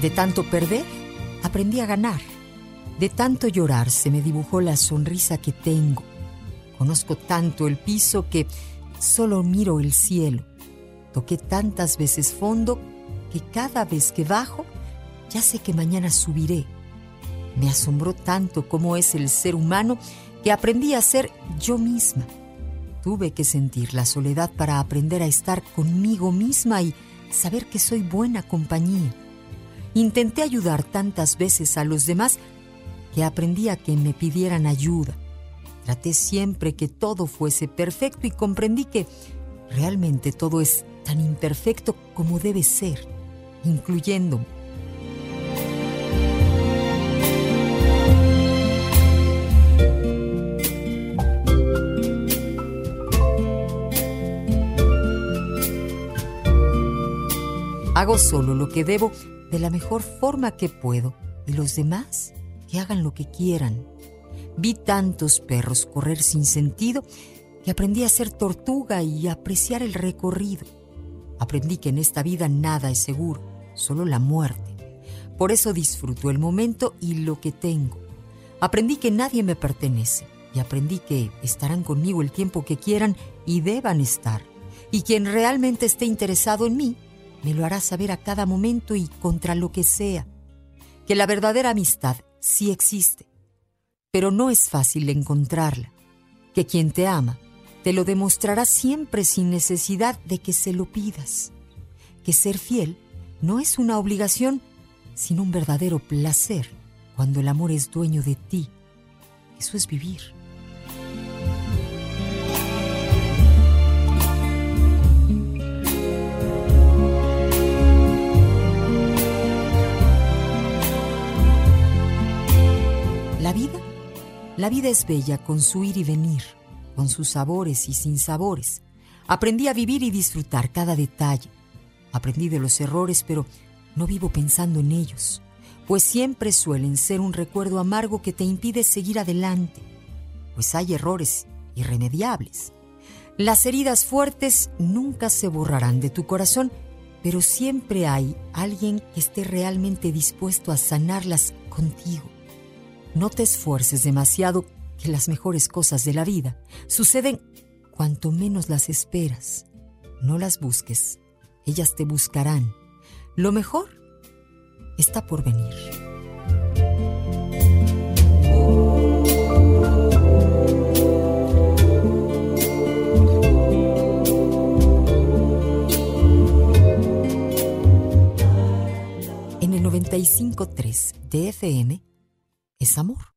De tanto perder, aprendí a ganar. De tanto llorar se me dibujó la sonrisa que tengo. Conozco tanto el piso que solo miro el cielo. Toqué tantas veces fondo que cada vez que bajo ya sé que mañana subiré. Me asombró tanto cómo es el ser humano que aprendí a ser yo misma. Tuve que sentir la soledad para aprender a estar conmigo misma y saber que soy buena compañía. Intenté ayudar tantas veces a los demás que aprendí a que me pidieran ayuda. Traté siempre que todo fuese perfecto y comprendí que realmente todo es tan imperfecto como debe ser, incluyéndome. Hago solo lo que debo de la mejor forma que puedo y los demás que hagan lo que quieran. Vi tantos perros correr sin sentido que aprendí a ser tortuga y a apreciar el recorrido. Aprendí que en esta vida nada es seguro, solo la muerte. Por eso disfruto el momento y lo que tengo. Aprendí que nadie me pertenece y aprendí que estarán conmigo el tiempo que quieran y deban estar. Y quien realmente esté interesado en mí me lo hará saber a cada momento y contra lo que sea. Que la verdadera amistad sí existe, pero no es fácil encontrarla. Que quien te ama te lo demostrará siempre sin necesidad de que se lo pidas. Que ser fiel no es una obligación, sino un verdadero placer cuando el amor es dueño de ti. Eso es vivir. La vida, la vida es bella con su ir y venir, con sus sabores y sin sabores. Aprendí a vivir y disfrutar cada detalle. Aprendí de los errores, pero no vivo pensando en ellos, pues siempre suelen ser un recuerdo amargo que te impide seguir adelante, pues hay errores irremediables. Las heridas fuertes nunca se borrarán de tu corazón, pero siempre hay alguien que esté realmente dispuesto a sanarlas contigo. No te esfuerces demasiado, que las mejores cosas de la vida suceden cuanto menos las esperas. No las busques, ellas te buscarán. Lo mejor está por venir. En el 95.3 de FM es amor.